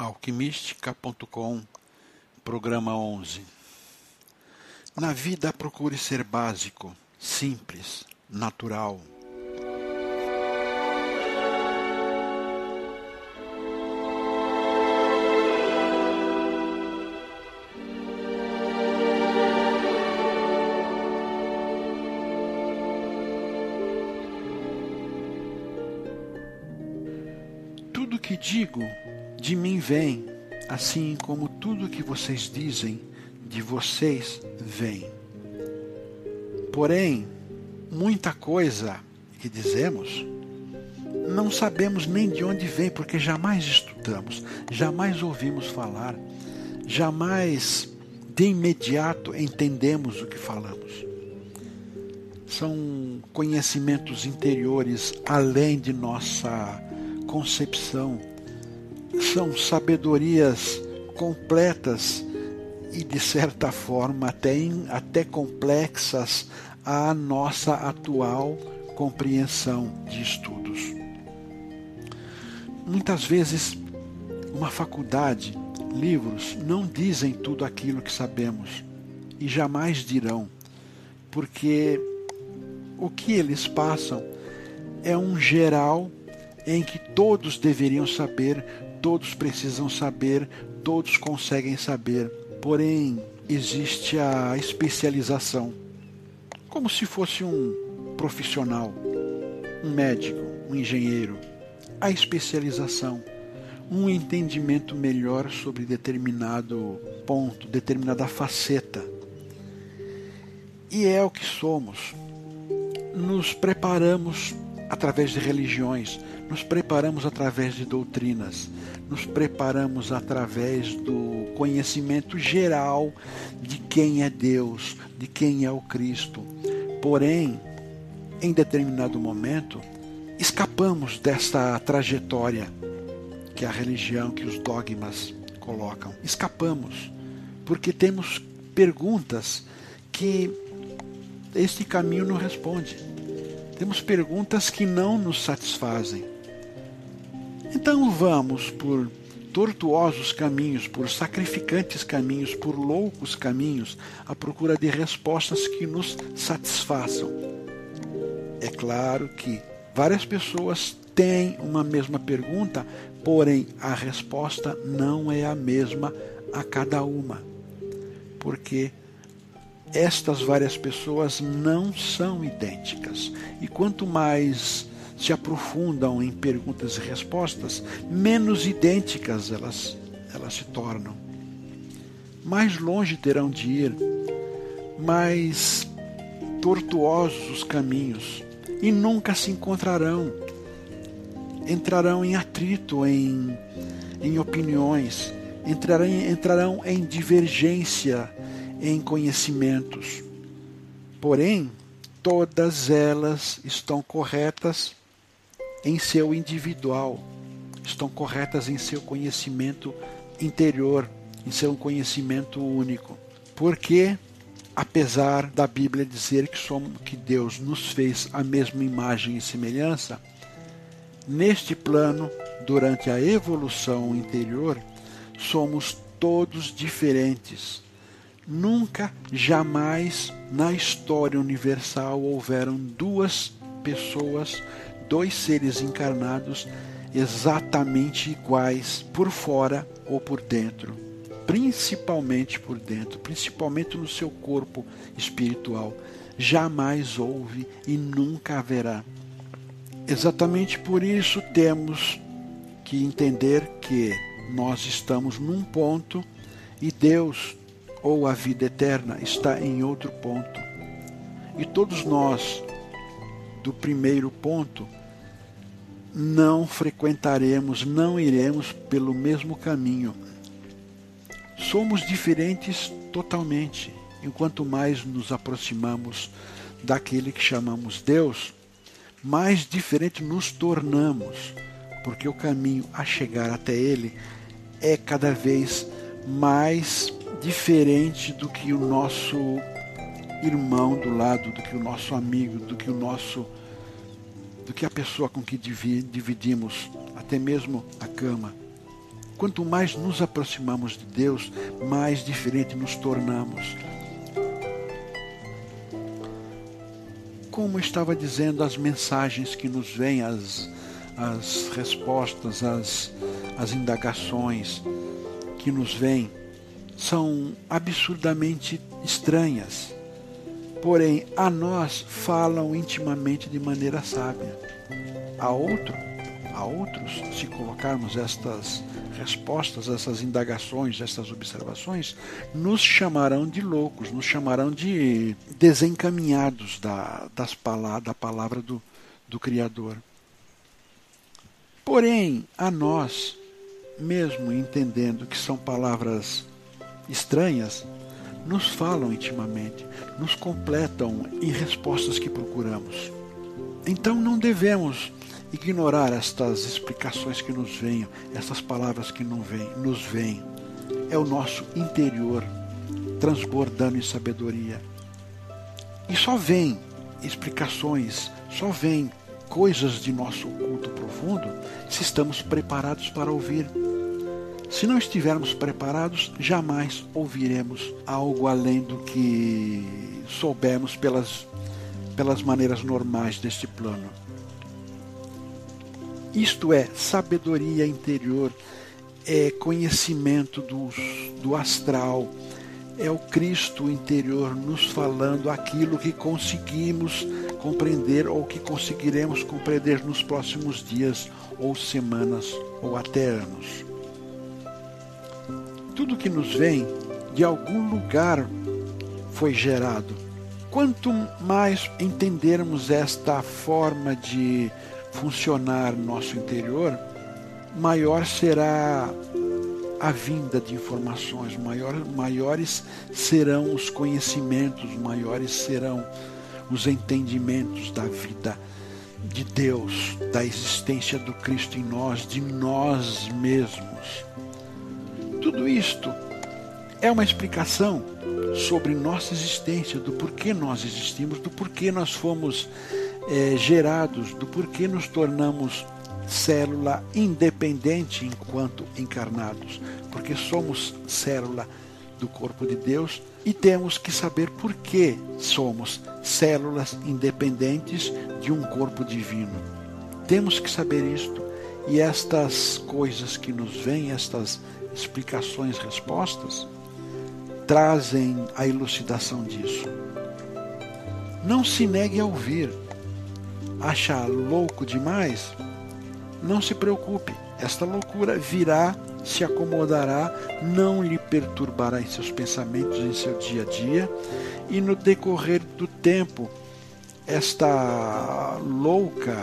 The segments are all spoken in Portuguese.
alquimistica.com, programa 11. Na vida procure ser básico, simples, natural. Tudo que digo de mim vem, assim como tudo que vocês dizem de vocês vem. Porém, muita coisa que dizemos não sabemos nem de onde vem, porque jamais estudamos, jamais ouvimos falar, jamais de imediato entendemos o que falamos. São conhecimentos interiores além de nossa concepção são sabedorias completas e, de certa forma, até, até complexas à nossa atual compreensão de estudos. Muitas vezes, uma faculdade, livros, não dizem tudo aquilo que sabemos e jamais dirão, porque o que eles passam é um geral em que todos deveriam saber todos precisam saber, todos conseguem saber. Porém, existe a especialização, como se fosse um profissional, um médico, um engenheiro. A especialização, um entendimento melhor sobre determinado ponto, determinada faceta. E é o que somos. Nos preparamos através de religiões, nos preparamos através de doutrinas, nos preparamos através do conhecimento geral de quem é Deus, de quem é o Cristo. Porém, em determinado momento, escapamos desta trajetória que a religião, que os dogmas colocam. Escapamos, porque temos perguntas que este caminho não responde. Temos perguntas que não nos satisfazem. Então vamos por tortuosos caminhos, por sacrificantes caminhos, por loucos caminhos, à procura de respostas que nos satisfaçam. É claro que várias pessoas têm uma mesma pergunta, porém a resposta não é a mesma a cada uma. Porque estas várias pessoas não são idênticas. E quanto mais se aprofundam em perguntas e respostas, menos idênticas elas, elas se tornam. Mais longe terão de ir, mais tortuosos os caminhos, e nunca se encontrarão. Entrarão em atrito, em, em opiniões, entrarão, entrarão em divergência em conhecimentos. Porém, todas elas estão corretas em seu individual, estão corretas em seu conhecimento interior, em seu conhecimento único. Porque, apesar da Bíblia dizer que, somos, que Deus nos fez a mesma imagem e semelhança, neste plano, durante a evolução interior, somos todos diferentes. Nunca, jamais na história universal houveram duas pessoas dois seres encarnados exatamente iguais por fora ou por dentro, principalmente por dentro, principalmente no seu corpo espiritual. Jamais houve e nunca haverá. Exatamente por isso temos que entender que nós estamos num ponto e Deus ou a vida eterna está em outro ponto. E todos nós, do primeiro ponto, não frequentaremos, não iremos pelo mesmo caminho. Somos diferentes totalmente. Enquanto mais nos aproximamos daquele que chamamos Deus, mais diferente nos tornamos, porque o caminho a chegar até Ele é cada vez mais diferente do que o nosso irmão do lado, do que o nosso amigo, do que o nosso do que a pessoa com que dividimos até mesmo a cama. quanto mais nos aproximamos de Deus, mais diferente nos tornamos. Como estava dizendo, as mensagens que nos vêm, as, as respostas, as, as indagações que nos vêm, são absurdamente estranhas. Porém, a nós falam intimamente de maneira sábia. A outro, a outros, se colocarmos estas respostas, essas indagações, essas observações, nos chamarão de loucos, nos chamarão de desencaminhados da, das palavras, da palavra do, do Criador. Porém, a nós, mesmo entendendo que são palavras estranhas, nos falam intimamente, nos completam em respostas que procuramos. Então não devemos ignorar estas explicações que nos venham, essas palavras que não vêm, nos vêm. É o nosso interior transbordando em sabedoria. E só vem explicações, só vem coisas de nosso oculto profundo se estamos preparados para ouvir. Se não estivermos preparados, jamais ouviremos algo além do que soubermos pelas, pelas maneiras normais deste plano. Isto é sabedoria interior, é conhecimento do, do astral, é o Cristo interior nos falando aquilo que conseguimos compreender ou que conseguiremos compreender nos próximos dias ou semanas ou até anos. Tudo que nos vem de algum lugar foi gerado. Quanto mais entendermos esta forma de funcionar no nosso interior, maior será a vinda de informações, maior, maiores serão os conhecimentos, maiores serão os entendimentos da vida de Deus, da existência do Cristo em nós, de nós mesmos. Tudo isto é uma explicação sobre nossa existência, do porquê nós existimos, do porquê nós fomos é, gerados do porquê nos tornamos célula independente enquanto encarnados, porque somos célula do corpo de Deus e temos que saber por que somos células independentes de um corpo divino. Temos que saber isto e estas coisas que nos vêm, estas explicações, respostas, trazem a elucidação disso. Não se negue a ouvir. Achar louco demais, não se preocupe, esta loucura virá, se acomodará, não lhe perturbará em seus pensamentos, em seu dia a dia, e no decorrer do tempo, esta louca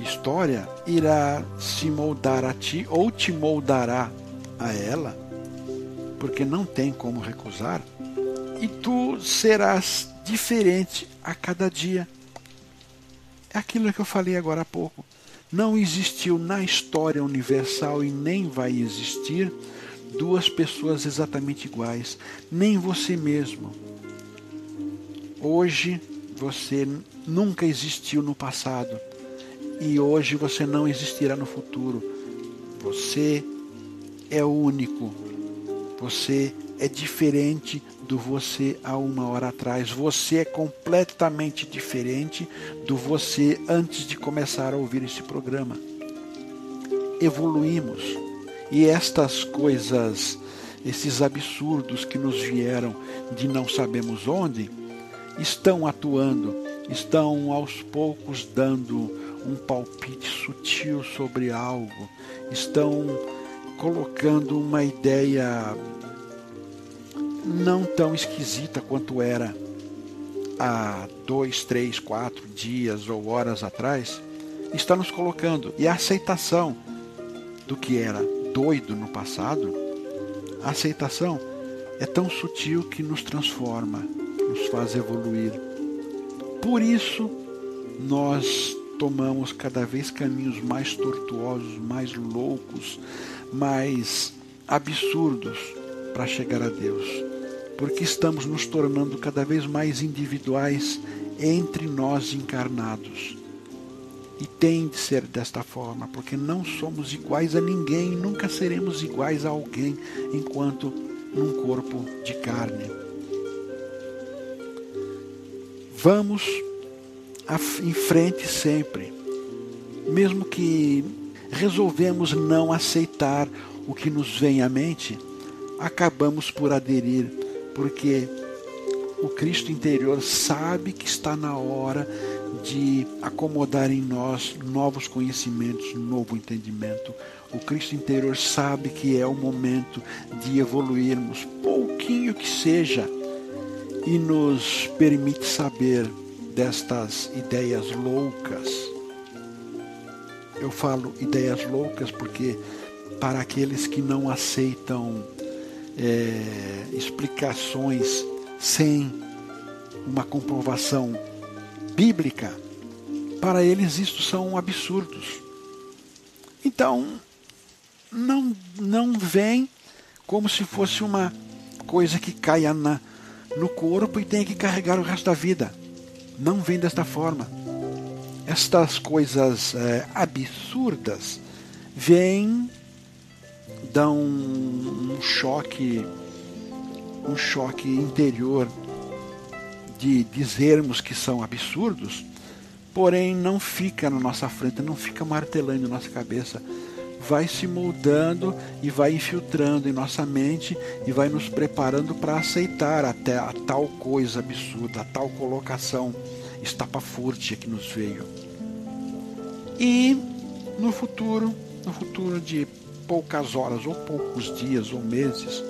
história irá se moldar a ti ou te moldará a ela, porque não tem como recusar, e tu serás diferente a cada dia. É aquilo que eu falei agora há pouco. Não existiu na história universal e nem vai existir duas pessoas exatamente iguais, nem você mesmo. Hoje você nunca existiu no passado e hoje você não existirá no futuro. Você é único. Você é diferente do você há uma hora atrás. Você é completamente diferente do você antes de começar a ouvir esse programa. Evoluímos e estas coisas, esses absurdos que nos vieram de não sabemos onde, estão atuando, estão aos poucos dando um palpite sutil sobre algo, estão colocando uma ideia não tão esquisita quanto era há dois, três, quatro dias ou horas atrás, está nos colocando. E a aceitação do que era doido no passado, a aceitação é tão sutil que nos transforma, nos faz evoluir. Por isso, nós tomamos cada vez caminhos mais tortuosos, mais loucos, mais absurdos para chegar a Deus porque estamos nos tornando cada vez mais individuais entre nós encarnados. E tem de ser desta forma, porque não somos iguais a ninguém, nunca seremos iguais a alguém enquanto num corpo de carne. Vamos em frente sempre, mesmo que resolvemos não aceitar o que nos vem à mente, acabamos por aderir, porque o Cristo interior sabe que está na hora de acomodar em nós novos conhecimentos, novo entendimento. O Cristo interior sabe que é o momento de evoluirmos, pouquinho que seja, e nos permite saber destas ideias loucas. Eu falo ideias loucas porque, para aqueles que não aceitam é, explicações sem uma comprovação bíblica, para eles isto são absurdos. Então, não, não vem como se fosse uma coisa que caia na, no corpo e tenha que carregar o resto da vida. Não vem desta forma. Estas coisas é, absurdas vêm, dão um choque um choque interior de dizermos que são absurdos, porém não fica na nossa frente, não fica martelando nossa cabeça. Vai se moldando e vai infiltrando em nossa mente e vai nos preparando para aceitar até a tal coisa absurda, a tal colocação estapafúrdia que nos veio. E no futuro, no futuro de poucas horas ou poucos dias ou meses,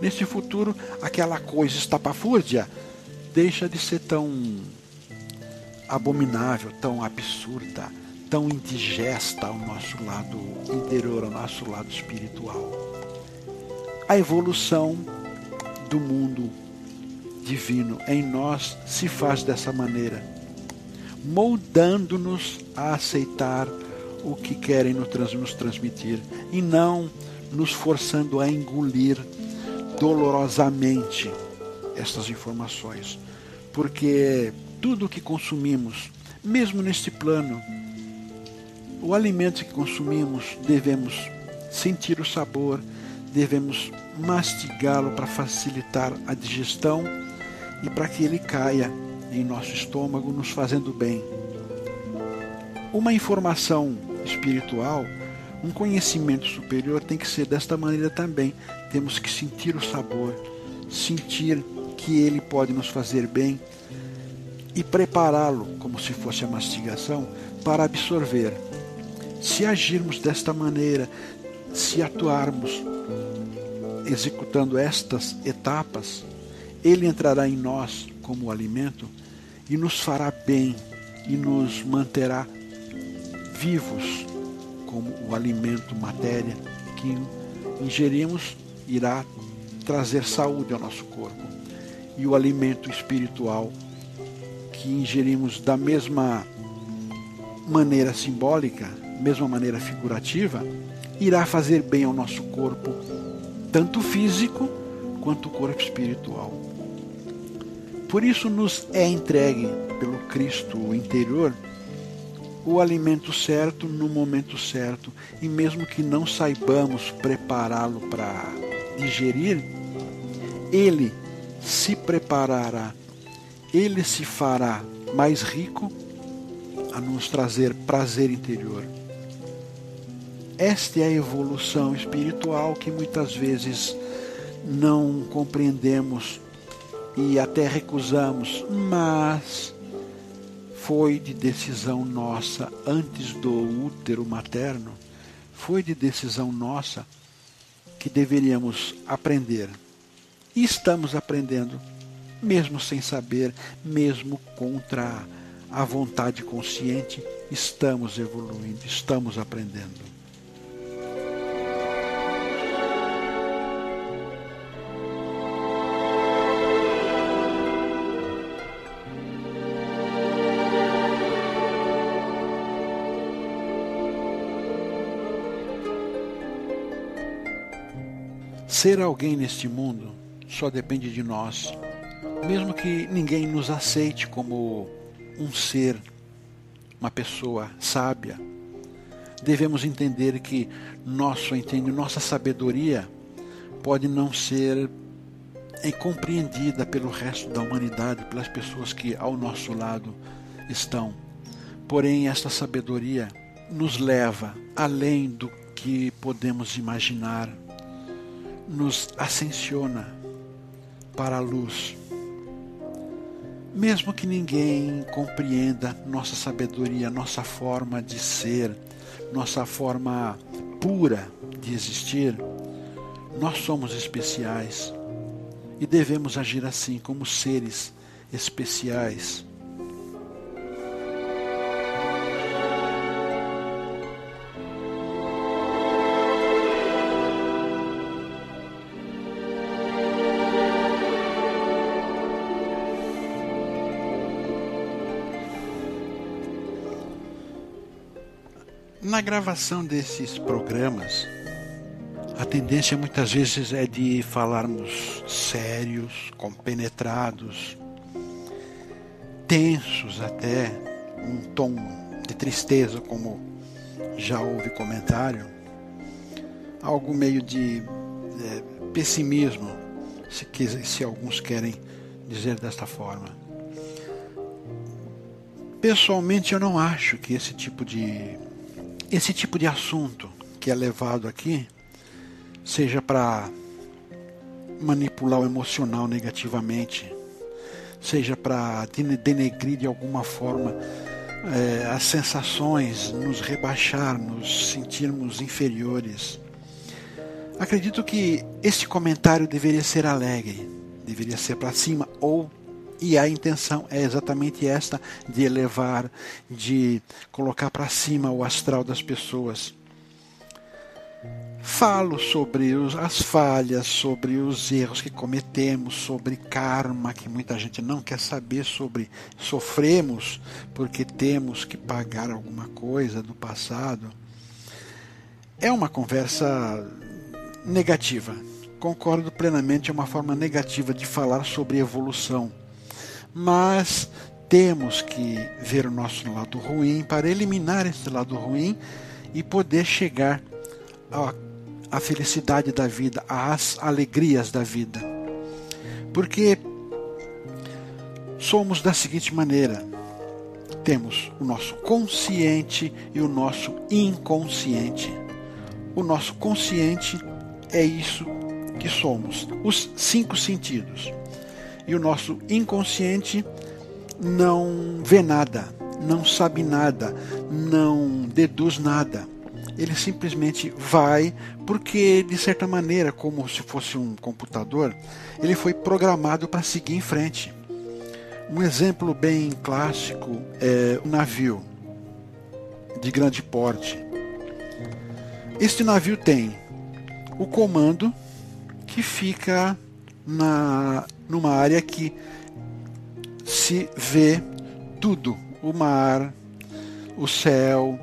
Neste futuro, aquela coisa estapafúrdia deixa de ser tão abominável, tão absurda, tão indigesta ao nosso lado interior, ao nosso lado espiritual. A evolução do mundo divino em nós se faz dessa maneira, moldando-nos a aceitar o que querem nos transmitir e não nos forçando a engolir dolorosamente estas informações, porque tudo o que consumimos, mesmo neste plano, o alimento que consumimos, devemos sentir o sabor, devemos mastigá-lo para facilitar a digestão e para que ele caia em nosso estômago, nos fazendo bem. Uma informação espiritual um conhecimento superior tem que ser desta maneira também. Temos que sentir o sabor, sentir que ele pode nos fazer bem e prepará-lo, como se fosse a mastigação, para absorver. Se agirmos desta maneira, se atuarmos executando estas etapas, ele entrará em nós como alimento e nos fará bem e nos manterá vivos como o alimento, matéria que ingerimos irá trazer saúde ao nosso corpo. E o alimento espiritual que ingerimos da mesma maneira simbólica, mesma maneira figurativa, irá fazer bem ao nosso corpo, tanto físico quanto o corpo espiritual. Por isso nos é entregue pelo Cristo interior o alimento certo no momento certo. E mesmo que não saibamos prepará-lo para digerir, ele se preparará, ele se fará mais rico a nos trazer prazer interior. Esta é a evolução espiritual que muitas vezes não compreendemos e até recusamos, mas foi de decisão nossa antes do útero materno, foi de decisão nossa que deveríamos aprender. E estamos aprendendo, mesmo sem saber, mesmo contra a vontade consciente, estamos evoluindo, estamos aprendendo. Ser alguém neste mundo só depende de nós. Mesmo que ninguém nos aceite como um ser uma pessoa sábia, devemos entender que nosso entendimento, nossa sabedoria pode não ser é compreendida pelo resto da humanidade, pelas pessoas que ao nosso lado estão. Porém, esta sabedoria nos leva além do que podemos imaginar, nos ascensiona para a luz. Mesmo que ninguém compreenda nossa sabedoria, nossa forma de ser, nossa forma pura de existir, nós somos especiais e devemos agir assim, como seres especiais. Na gravação desses programas, a tendência muitas vezes é de falarmos sérios, compenetrados, tensos até, um tom de tristeza, como já houve comentário, algo meio de é, pessimismo, se, se alguns querem dizer desta forma. Pessoalmente, eu não acho que esse tipo de esse tipo de assunto que é levado aqui seja para manipular o emocional negativamente, seja para denegrir de alguma forma é, as sensações, nos rebaixar, nos sentirmos inferiores. Acredito que este comentário deveria ser alegre, deveria ser para cima ou e a intenção é exatamente esta de elevar, de colocar para cima o astral das pessoas. Falo sobre os, as falhas, sobre os erros que cometemos, sobre karma, que muita gente não quer saber sobre. Sofremos porque temos que pagar alguma coisa do passado. É uma conversa negativa. Concordo plenamente, é uma forma negativa de falar sobre evolução. Mas temos que ver o nosso lado ruim para eliminar esse lado ruim e poder chegar a felicidade da vida, as alegrias da vida. Porque somos da seguinte maneira: temos o nosso consciente e o nosso inconsciente. O nosso consciente é isso que somos, os cinco sentidos. E o nosso inconsciente não vê nada, não sabe nada, não deduz nada ele simplesmente vai, porque de certa maneira, como se fosse um computador, ele foi programado para seguir em frente. Um exemplo bem clássico é um navio de grande porte. Este navio tem o comando que fica na numa área que se vê tudo, o mar, o céu,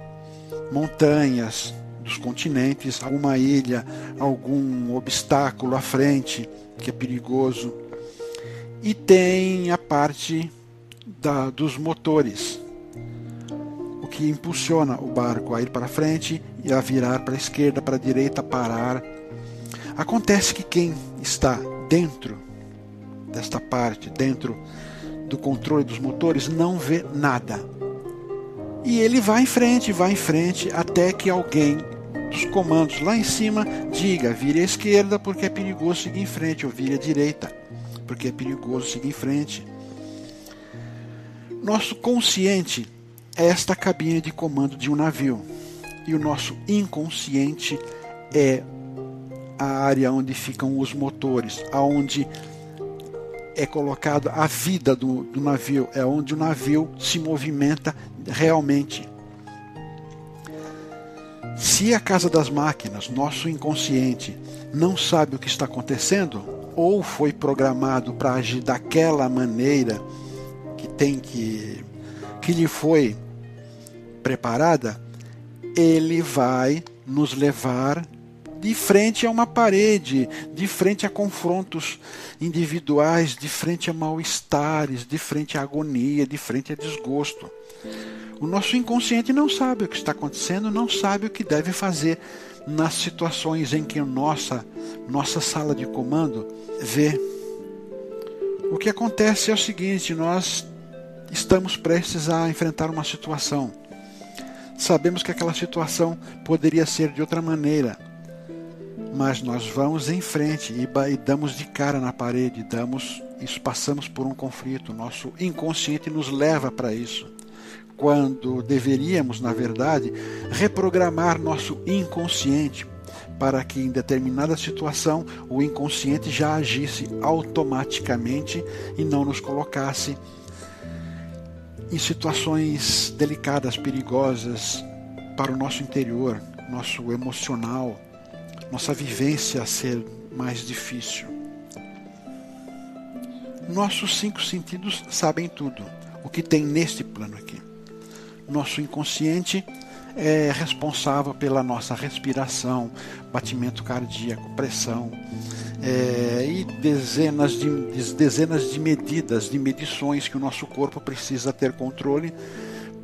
montanhas dos continentes, alguma ilha, algum obstáculo à frente que é perigoso. E tem a parte da, dos motores, o que impulsiona o barco a ir para frente e a virar para a esquerda, para a direita, parar. Acontece que quem está dentro desta parte, dentro do controle dos motores, não vê nada e ele vai em frente, vai em frente, até que alguém dos comandos lá em cima diga: vire à esquerda porque é perigoso seguir em frente, ou vire à direita porque é perigoso seguir em frente. Nosso consciente é esta cabine de comando de um navio, e o nosso inconsciente é a área onde ficam os motores, aonde é colocado a vida do, do navio, é onde o navio se movimenta realmente. Se a casa das máquinas, nosso inconsciente, não sabe o que está acontecendo, ou foi programado para agir daquela maneira que tem que que lhe foi preparada, ele vai nos levar de frente a uma parede, de frente a confrontos individuais, de frente a mal-estares, de frente à agonia, de frente a desgosto. O nosso inconsciente não sabe o que está acontecendo, não sabe o que deve fazer nas situações em que nossa nossa sala de comando vê. O que acontece é o seguinte: nós estamos prestes a enfrentar uma situação. Sabemos que aquela situação poderia ser de outra maneira, mas nós vamos em frente e, e damos de cara na parede, damos isso passamos por um conflito. Nosso inconsciente nos leva para isso quando deveríamos, na verdade, reprogramar nosso inconsciente para que em determinada situação o inconsciente já agisse automaticamente e não nos colocasse em situações delicadas, perigosas para o nosso interior, nosso emocional, nossa vivência a ser mais difícil. Nossos cinco sentidos sabem tudo, o que tem neste plano aqui. Nosso inconsciente é responsável pela nossa respiração, batimento cardíaco, pressão é, e dezenas de, dezenas de medidas, de medições que o nosso corpo precisa ter controle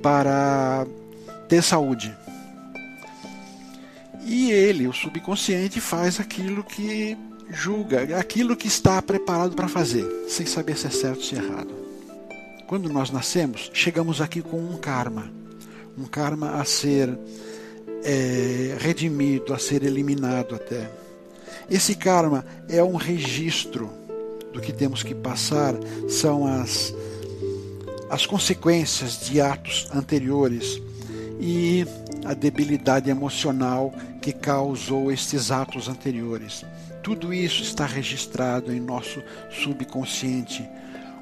para ter saúde. E ele, o subconsciente, faz aquilo que julga, aquilo que está preparado para fazer, sem saber se é certo ou se é errado. Quando nós nascemos, chegamos aqui com um karma um karma a ser é, redimido, a ser eliminado até. Esse karma é um registro do que temos que passar, são as, as consequências de atos anteriores e a debilidade emocional que causou estes atos anteriores. Tudo isso está registrado em nosso subconsciente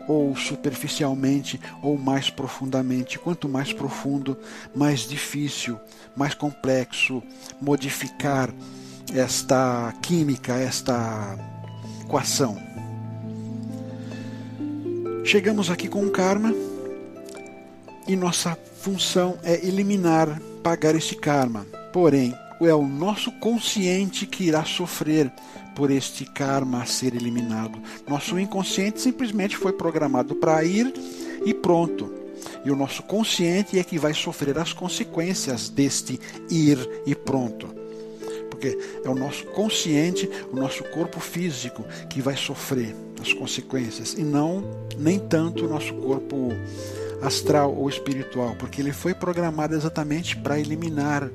ou superficialmente ou mais profundamente. Quanto mais profundo, mais difícil, mais complexo modificar esta química, esta equação. Chegamos aqui com o karma e nossa função é eliminar, pagar este karma. Porém, é o nosso consciente que irá sofrer por este karma a ser eliminado. Nosso inconsciente simplesmente foi programado para ir e pronto. E o nosso consciente é que vai sofrer as consequências deste ir e pronto. Porque é o nosso consciente, o nosso corpo físico que vai sofrer as consequências e não nem tanto o nosso corpo astral ou espiritual, porque ele foi programado exatamente para eliminar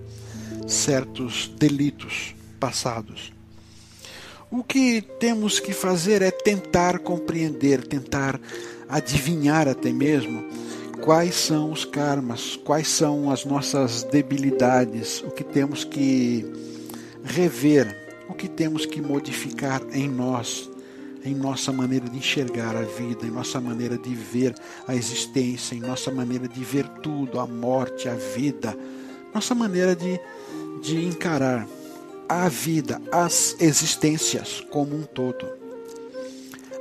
certos delitos passados. O que temos que fazer é tentar compreender, tentar adivinhar até mesmo quais são os karmas, quais são as nossas debilidades, o que temos que rever, o que temos que modificar em nós, em nossa maneira de enxergar a vida, em nossa maneira de ver a existência, em nossa maneira de ver tudo, a morte, a vida, nossa maneira de, de encarar a vida, as existências como um todo.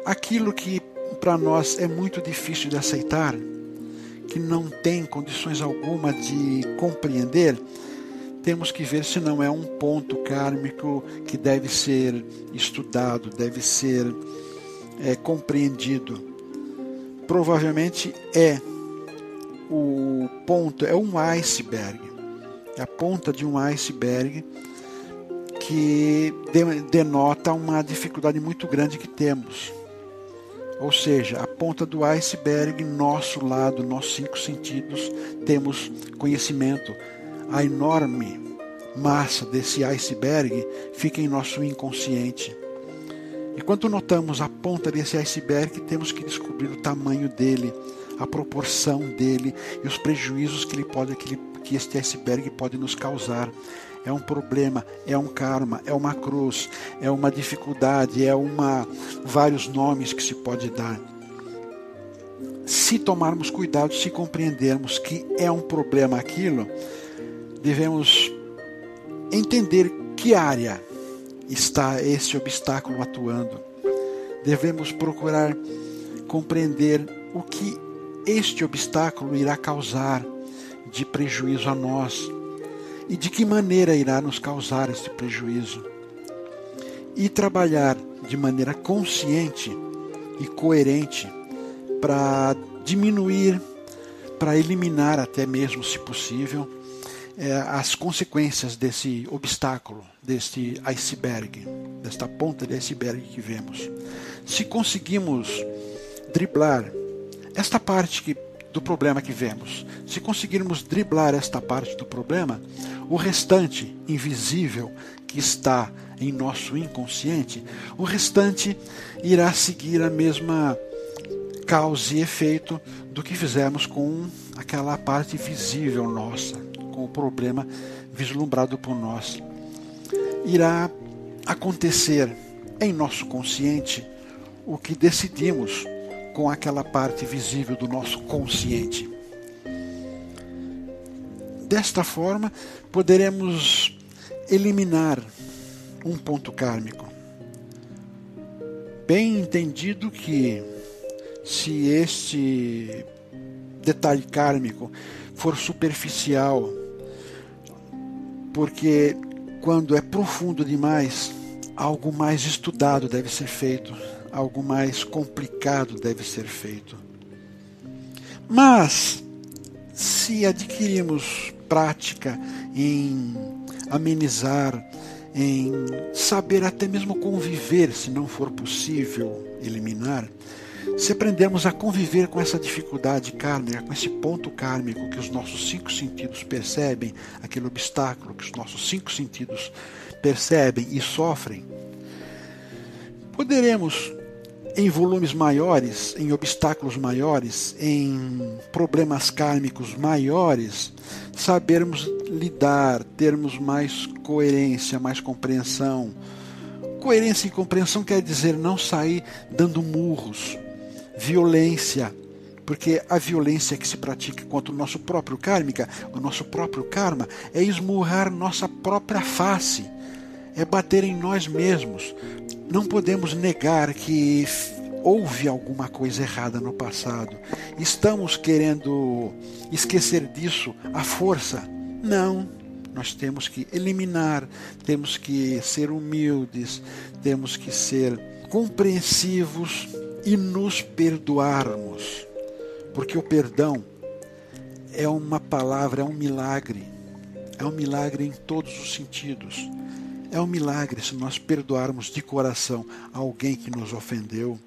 Aquilo que para nós é muito difícil de aceitar, que não tem condições alguma de compreender, temos que ver se não é um ponto kármico que deve ser estudado, deve ser é, compreendido. Provavelmente é o ponto, é um iceberg, a ponta de um iceberg que denota uma dificuldade muito grande que temos. Ou seja, a ponta do iceberg, nosso lado, nossos cinco sentidos, temos conhecimento. A enorme massa desse iceberg fica em nosso inconsciente. E quando notamos a ponta desse iceberg, temos que descobrir o tamanho dele, a proporção dele e os prejuízos que, ele pode, que, ele, que este iceberg pode nos causar é um problema, é um karma, é uma cruz, é uma dificuldade, é uma vários nomes que se pode dar. Se tomarmos cuidado, se compreendermos que é um problema aquilo, devemos entender que área está esse obstáculo atuando. Devemos procurar compreender o que este obstáculo irá causar de prejuízo a nós e de que maneira irá nos causar este prejuízo. E trabalhar de maneira consciente e coerente para diminuir para eliminar, até mesmo, se possível, é, as consequências desse obstáculo, deste iceberg, desta ponta de iceberg que vemos. Se conseguimos driblar esta parte que, do problema que vemos, se conseguirmos driblar esta parte do problema, o restante invisível que está em nosso inconsciente, o restante irá seguir a mesma causa e efeito do que fizemos com aquela parte visível nossa, com o problema vislumbrado por nós. Irá acontecer em nosso consciente o que decidimos com aquela parte visível do nosso consciente. Desta forma, poderemos eliminar um ponto kármico. Bem entendido que, se este detalhe kármico for superficial, porque quando é profundo demais, algo mais estudado deve ser feito, algo mais complicado deve ser feito. Mas, se adquirimos prática em amenizar, em saber até mesmo conviver, se não for possível eliminar, se aprendermos a conviver com essa dificuldade kármica, com esse ponto kármico que os nossos cinco sentidos percebem, aquele obstáculo que os nossos cinco sentidos percebem e sofrem, poderemos em volumes maiores, em obstáculos maiores, em problemas kármicos maiores, sabermos lidar, termos mais coerência, mais compreensão. Coerência e compreensão quer dizer não sair dando murros, violência, porque a violência que se pratica contra o nosso próprio kármica, o nosso próprio karma, é esmurrar nossa própria face, é bater em nós mesmos, não podemos negar que houve alguma coisa errada no passado. Estamos querendo esquecer disso à força? Não. Nós temos que eliminar, temos que ser humildes, temos que ser compreensivos e nos perdoarmos. Porque o perdão é uma palavra, é um milagre. É um milagre em todos os sentidos. É um milagre se nós perdoarmos de coração alguém que nos ofendeu,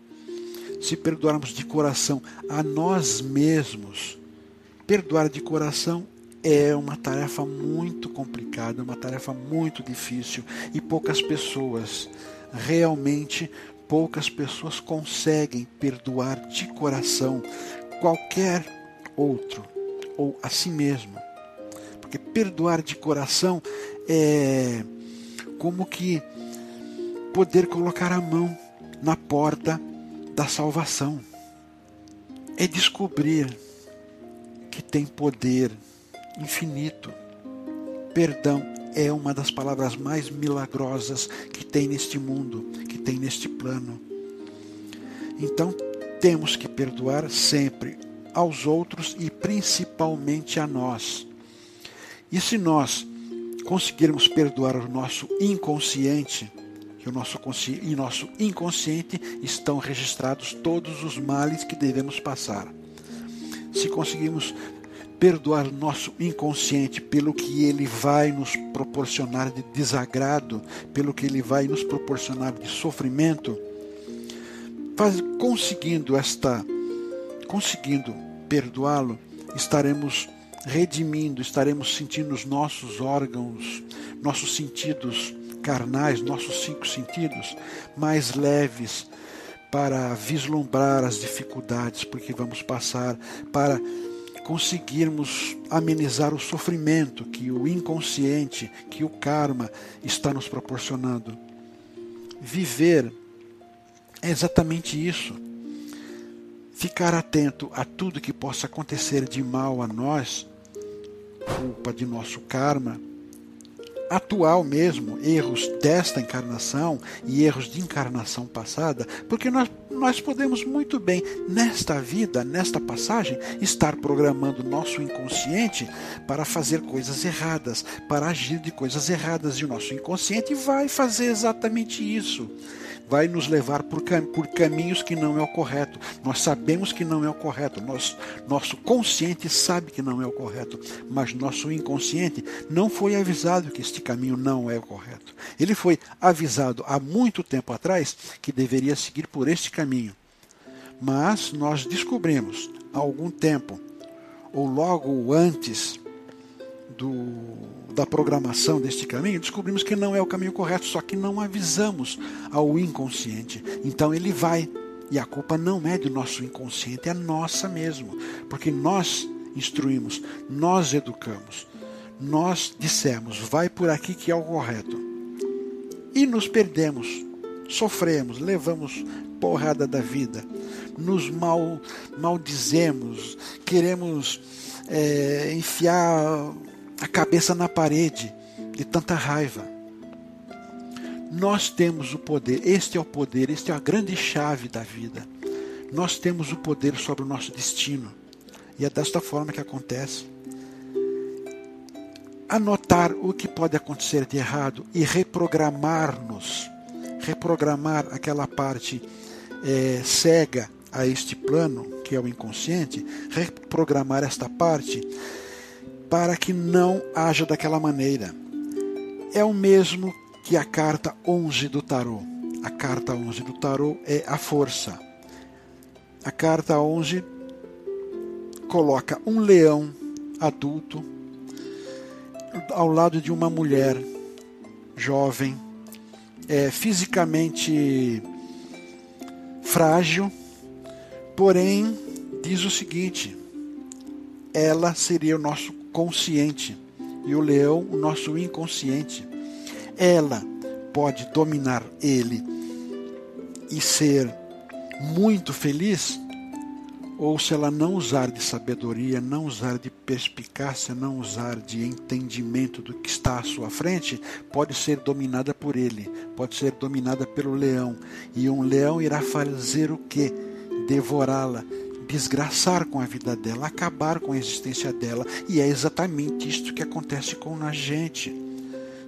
se perdoarmos de coração a nós mesmos. Perdoar de coração é uma tarefa muito complicada, uma tarefa muito difícil e poucas pessoas, realmente poucas pessoas conseguem perdoar de coração qualquer outro ou a si mesmo. Porque perdoar de coração é como que poder colocar a mão na porta da salvação. É descobrir que tem poder infinito. Perdão é uma das palavras mais milagrosas que tem neste mundo, que tem neste plano. Então, temos que perdoar sempre aos outros e principalmente a nós. E se nós conseguirmos perdoar o nosso inconsciente, que o nosso e nosso inconsciente estão registrados todos os males que devemos passar. Se conseguirmos perdoar nosso inconsciente pelo que ele vai nos proporcionar de desagrado, pelo que ele vai nos proporcionar de sofrimento, faz, conseguindo esta conseguindo perdoá-lo, estaremos redimindo, estaremos sentindo os nossos órgãos, nossos sentidos carnais, nossos cinco sentidos, mais leves para vislumbrar as dificuldades porque vamos passar, para conseguirmos amenizar o sofrimento que o inconsciente, que o karma está nos proporcionando. Viver é exatamente isso. Ficar atento a tudo que possa acontecer de mal a nós culpa de nosso karma, atual mesmo, erros desta encarnação e erros de encarnação passada, porque nós, nós podemos muito bem, nesta vida, nesta passagem, estar programando nosso inconsciente para fazer coisas erradas, para agir de coisas erradas, e o nosso inconsciente vai fazer exatamente isso vai nos levar por, cam por caminhos que não é o correto. Nós sabemos que não é o correto, nosso, nosso consciente sabe que não é o correto, mas nosso inconsciente não foi avisado que este caminho não é o correto. Ele foi avisado há muito tempo atrás que deveria seguir por este caminho. Mas nós descobrimos há algum tempo, ou logo antes do da programação deste caminho, descobrimos que não é o caminho correto, só que não avisamos ao inconsciente. Então ele vai. E a culpa não é do nosso inconsciente, é nossa mesmo. Porque nós instruímos, nós educamos, nós dissemos, vai por aqui que é o correto. E nos perdemos, sofremos, levamos porrada da vida, nos mal, maldizemos, queremos é, enfiar a cabeça na parede de tanta raiva. Nós temos o poder, este é o poder, este é a grande chave da vida. Nós temos o poder sobre o nosso destino. E é desta forma que acontece. Anotar o que pode acontecer de errado e reprogramar-nos, reprogramar aquela parte é, cega a este plano, que é o inconsciente, reprogramar esta parte para que não haja daquela maneira. É o mesmo que a carta 11 do tarô. A carta 11 do tarô é a força. A carta 11 coloca um leão adulto ao lado de uma mulher jovem, é, fisicamente frágil, porém diz o seguinte: ela seria o nosso consciente e o leão o nosso inconsciente. Ela pode dominar ele e ser muito feliz, ou se ela não usar de sabedoria, não usar de perspicácia, não usar de entendimento do que está à sua frente, pode ser dominada por ele, pode ser dominada pelo leão. E um leão irá fazer o que? Devorá-la, desgraçar com a vida dela, acabar com a existência dela. E é exatamente isto que acontece com a gente.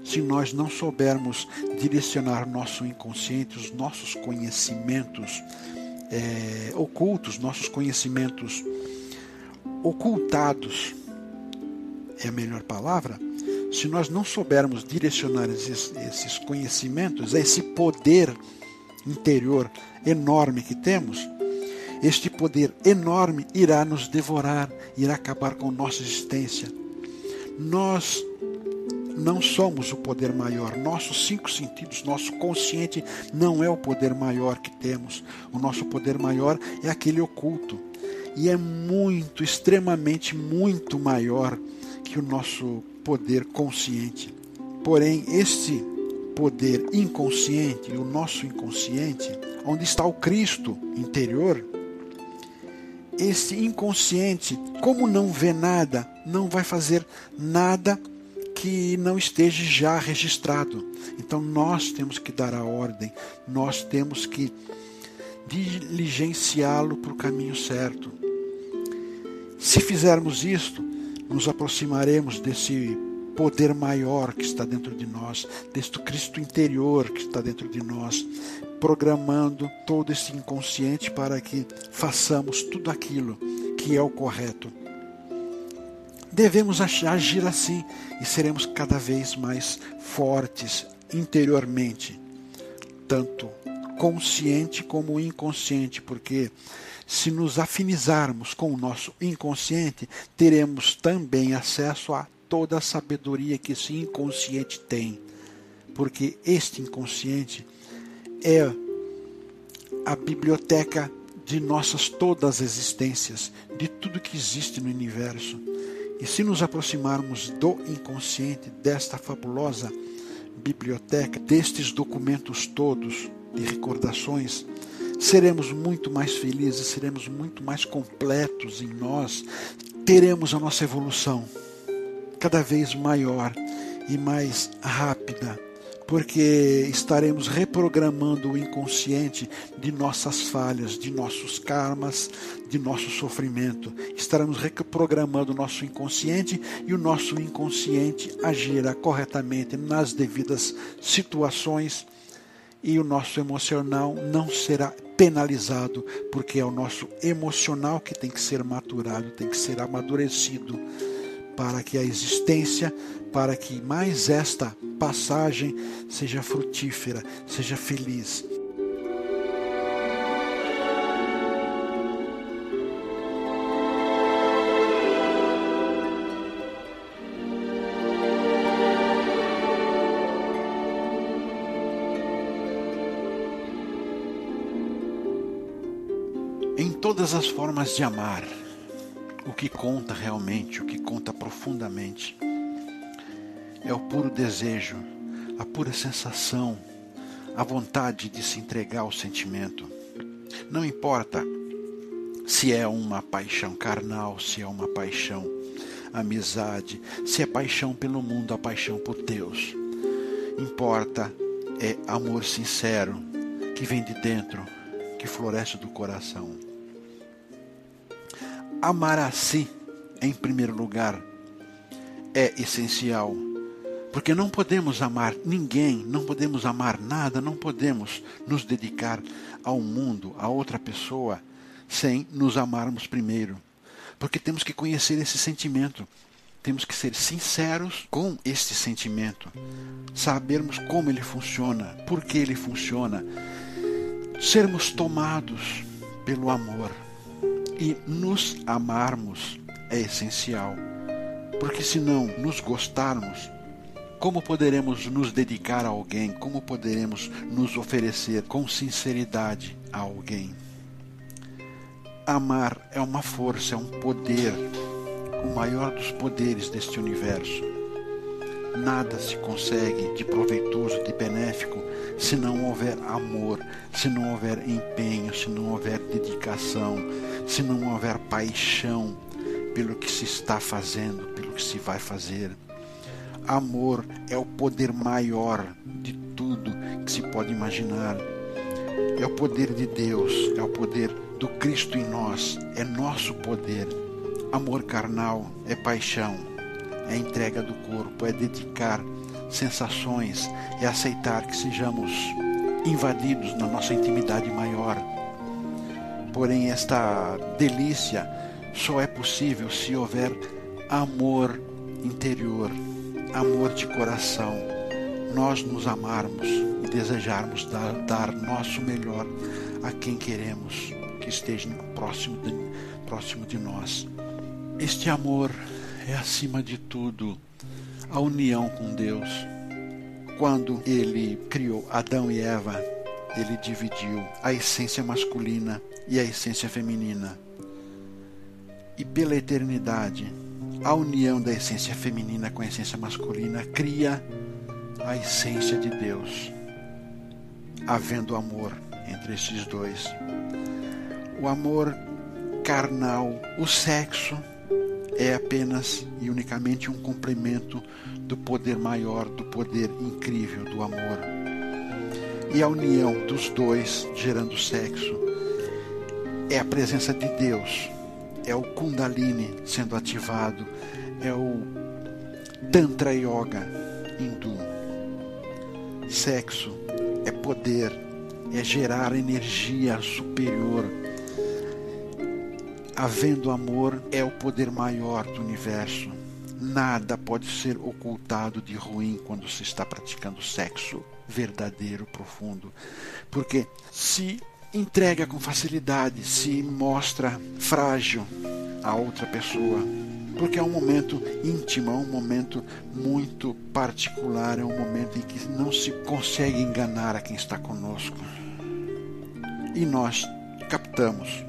Se nós não soubermos direcionar nosso inconsciente, os nossos conhecimentos é, ocultos, nossos conhecimentos ocultados, é a melhor palavra, se nós não soubermos direcionar esses, esses conhecimentos, esse poder interior enorme que temos, este poder enorme irá nos devorar, irá acabar com nossa existência. Nós não somos o poder maior. Nossos cinco sentidos, nosso consciente não é o poder maior que temos. O nosso poder maior é aquele oculto. E é muito, extremamente muito maior que o nosso poder consciente. Porém, este poder inconsciente, o nosso inconsciente, onde está o Cristo interior, esse inconsciente, como não vê nada, não vai fazer nada que não esteja já registrado. Então nós temos que dar a ordem, nós temos que diligenciá-lo para o caminho certo. Se fizermos isto, nos aproximaremos desse poder maior que está dentro de nós, deste Cristo interior que está dentro de nós, programando todo esse inconsciente para que façamos tudo aquilo que é o correto. Devemos agir assim e seremos cada vez mais fortes interiormente, tanto consciente como inconsciente, porque se nos afinizarmos com o nosso inconsciente, teremos também acesso a toda a sabedoria que esse inconsciente tem, porque este inconsciente é a biblioteca de nossas todas as existências, de tudo que existe no universo. E se nos aproximarmos do inconsciente, desta fabulosa biblioteca, destes documentos todos de recordações, seremos muito mais felizes, seremos muito mais completos em nós, teremos a nossa evolução cada vez maior e mais rápida, porque estaremos reprogramando o inconsciente de nossas falhas, de nossos karmas, de nosso sofrimento. Estaremos reprogramando o nosso inconsciente e o nosso inconsciente agirá corretamente nas devidas situações e o nosso emocional não será penalizado, porque é o nosso emocional que tem que ser maturado, tem que ser amadurecido para que a existência, para que mais esta passagem seja frutífera, seja feliz. Em todas as formas de amar, o que conta realmente, o que conta profundamente, é o puro desejo, a pura sensação, a vontade de se entregar ao sentimento. Não importa se é uma paixão carnal, se é uma paixão amizade, se é paixão pelo mundo, a paixão por Deus. Importa é amor sincero que vem de dentro, que floresce do coração amar a si, em primeiro lugar, é essencial. Porque não podemos amar ninguém, não podemos amar nada, não podemos nos dedicar ao mundo, a outra pessoa, sem nos amarmos primeiro. Porque temos que conhecer esse sentimento. Temos que ser sinceros com este sentimento, sabermos como ele funciona, por que ele funciona, sermos tomados pelo amor e nos amarmos é essencial, porque se não nos gostarmos, como poderemos nos dedicar a alguém? Como poderemos nos oferecer com sinceridade a alguém? Amar é uma força, é um poder, o maior dos poderes deste universo. Nada se consegue de proveitoso, de benéfico, se não houver amor, se não houver empenho, se não houver dedicação, se não houver paixão pelo que se está fazendo, pelo que se vai fazer. Amor é o poder maior de tudo que se pode imaginar. É o poder de Deus, é o poder do Cristo em nós, é nosso poder. Amor carnal é paixão, é entrega do corpo, é dedicar sensações, é aceitar que sejamos invadidos na nossa intimidade maior Porém, esta delícia só é possível se houver amor interior, amor de coração. Nós nos amarmos e desejarmos dar, dar nosso melhor a quem queremos que esteja próximo de, próximo de nós. Este amor é, acima de tudo, a união com Deus. Quando Ele criou Adão e Eva, Ele dividiu a essência masculina e a essência feminina. E pela eternidade, a união da essência feminina com a essência masculina cria a essência de Deus, havendo amor entre esses dois. O amor carnal, o sexo, é apenas e unicamente um complemento do poder maior, do poder incrível do amor. E a união dos dois gerando sexo é a presença de Deus, é o Kundalini sendo ativado, é o Tantra Yoga hindu. Sexo é poder, é gerar energia superior. Havendo amor, é o poder maior do universo. Nada pode ser ocultado de ruim quando se está praticando sexo verdadeiro, profundo. Porque se entrega com facilidade, se mostra frágil a outra pessoa, porque é um momento íntimo, é um momento muito particular, é um momento em que não se consegue enganar a quem está conosco. E nós captamos,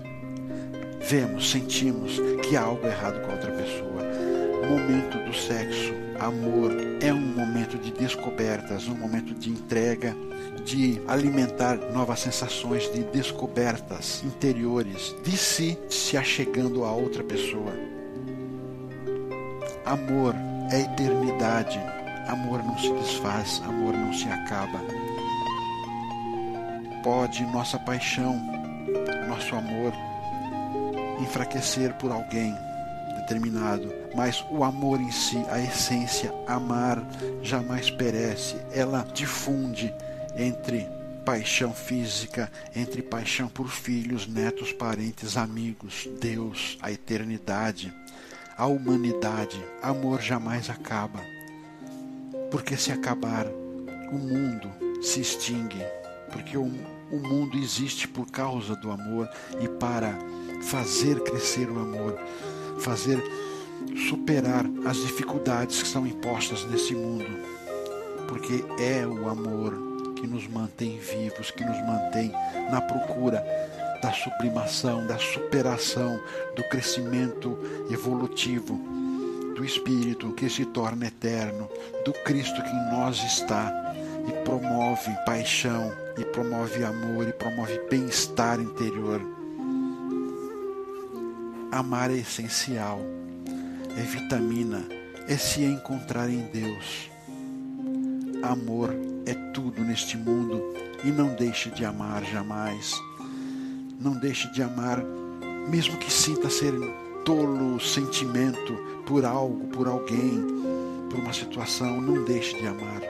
vemos, sentimos que há algo errado com a outra pessoa. Momento do sexo, amor, é um momento de descobertas, um momento de entrega de alimentar novas sensações, de descobertas interiores de si, se achegando a outra pessoa. Amor é eternidade, Amor não se desfaz, amor não se acaba. Pode nossa paixão, nosso amor enfraquecer por alguém determinado, mas o amor em si, a essência, amar, jamais perece, ela difunde entre paixão física, entre paixão por filhos, netos, parentes, amigos, Deus, a eternidade, a humanidade. Amor jamais acaba. Porque se acabar, o mundo se extingue, porque o, o mundo existe por causa do amor e para fazer crescer o amor, fazer superar as dificuldades que são impostas nesse mundo, porque é o amor que nos mantém vivos, que nos mantém na procura da sublimação, da superação, do crescimento evolutivo do Espírito que se torna eterno, do Cristo que em nós está e promove paixão, e promove amor, e promove bem-estar interior. Amar é essencial, é vitamina, é se encontrar em Deus. Amor é tudo neste mundo e não deixe de amar jamais. Não deixe de amar, mesmo que sinta ser tolo sentimento por algo, por alguém, por uma situação, não deixe de amar.